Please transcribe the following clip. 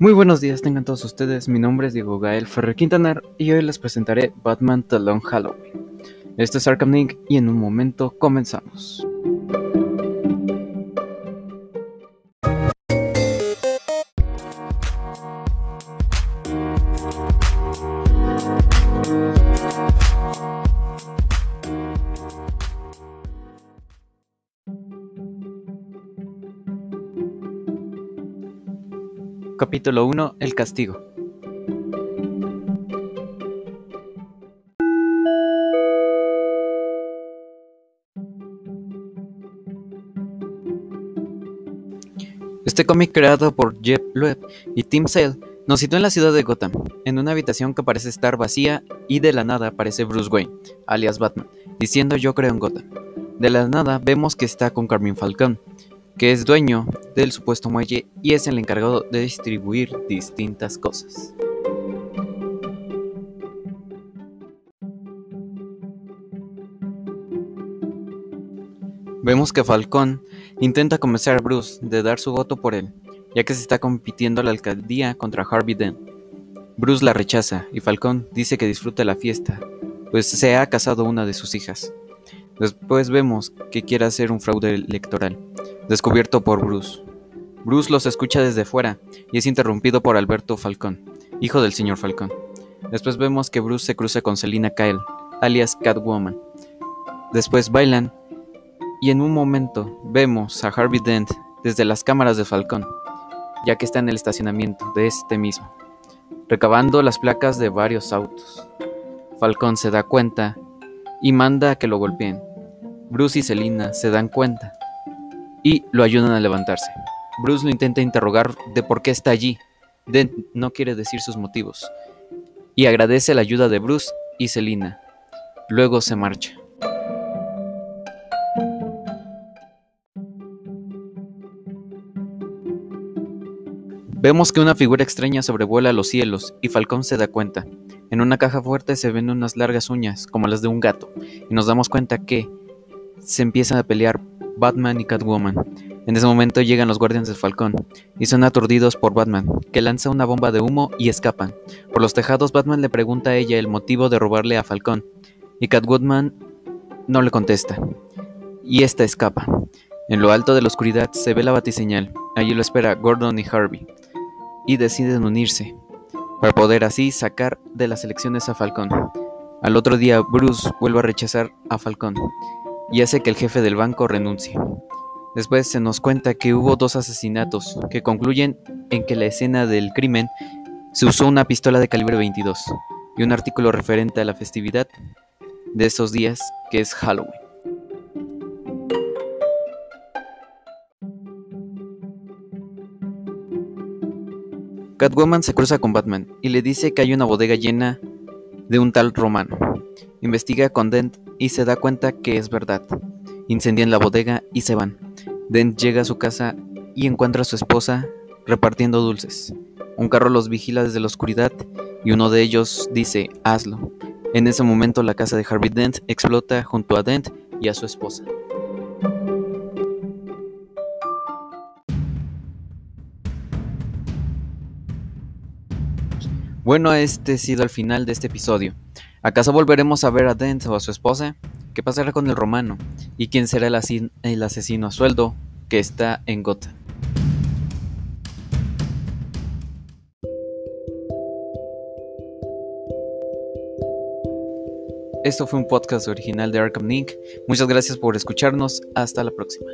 Muy buenos días tengan todos ustedes, mi nombre es Diego Gael Ferrer Quintanar y hoy les presentaré Batman The Long Halloween. Este es Arkham Link y en un momento comenzamos. Capítulo 1 El castigo Este cómic creado por Jeff Loeb y Tim Sale nos sitúa en la ciudad de Gotham, en una habitación que parece estar vacía y de la nada aparece Bruce Wayne, alias Batman, diciendo yo creo en Gotham. De la nada vemos que está con Carmine Falcón, que es dueño del supuesto muelle y es el encargado de distribuir distintas cosas. Vemos que Falcón intenta convencer a Bruce de dar su voto por él, ya que se está compitiendo la alcaldía contra Harvey Dent. Bruce la rechaza y Falcón dice que disfruta la fiesta, pues se ha casado una de sus hijas. Después vemos que quiere hacer un fraude electoral, descubierto por Bruce. Bruce los escucha desde fuera y es interrumpido por Alberto Falcón, hijo del señor Falcón. Después vemos que Bruce se cruza con Selina Kyle, alias Catwoman. Después bailan y en un momento vemos a Harvey Dent desde las cámaras de Falcón, ya que está en el estacionamiento de este mismo, recabando las placas de varios autos. Falcón se da cuenta y manda a que lo golpeen. Bruce y Selina se dan cuenta y lo ayudan a levantarse. Bruce lo intenta interrogar de por qué está allí. Dent no quiere decir sus motivos y agradece la ayuda de Bruce y Selina. Luego se marcha. Vemos que una figura extraña sobrevuela los cielos y Falcón se da cuenta. En una caja fuerte se ven unas largas uñas, como las de un gato, y nos damos cuenta que se empiezan a pelear Batman y Catwoman. En ese momento llegan los guardianes del Falcón y son aturdidos por Batman, que lanza una bomba de humo y escapan. Por los tejados Batman le pregunta a ella el motivo de robarle a Falcón y Catwoman no le contesta. Y esta escapa. En lo alto de la oscuridad se ve la batiseñal. Allí lo espera Gordon y Harvey y deciden unirse para poder así sacar de las elecciones a Falcón. Al otro día Bruce vuelve a rechazar a Falcón y hace que el jefe del banco renuncie. Después se nos cuenta que hubo dos asesinatos que concluyen en que la escena del crimen se usó una pistola de calibre 22 y un artículo referente a la festividad de esos días que es Halloween. Catwoman se cruza con Batman y le dice que hay una bodega llena de un tal romano. Investiga con Dent y se da cuenta que es verdad. Incendian la bodega y se van. Dent llega a su casa y encuentra a su esposa repartiendo dulces. Un carro los vigila desde la oscuridad y uno de ellos dice, hazlo. En ese momento la casa de Harvey Dent explota junto a Dent y a su esposa. Bueno, este ha sido el final de este episodio. ¿Acaso volveremos a ver a Dent o a su esposa? ¿Qué pasará con el romano? ¿Y quién será el, asesino a sueldo que está en Gotham? Esto fue un podcast original de Arkham Link. Muchas gracias por escucharnos. Hasta la próxima.